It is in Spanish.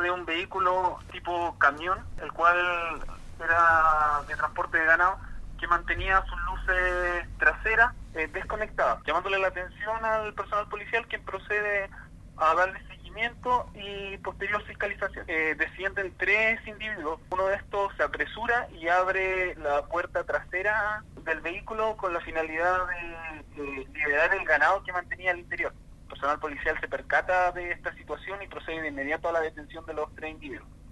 de un vehículo tipo camión, el cual era de transporte de ganado, que mantenía sus luces traseras eh, desconectadas, llamándole la atención al personal policial quien procede a darle seguimiento y posterior fiscalización. Eh, descienden tres individuos. Uno de estos se apresura y abre la puerta trasera del vehículo con la finalidad de, liberar el ganado que mantenía al interior. Personal policial se percata de esta situación y procede de inmediato a la detención de los tres individuos.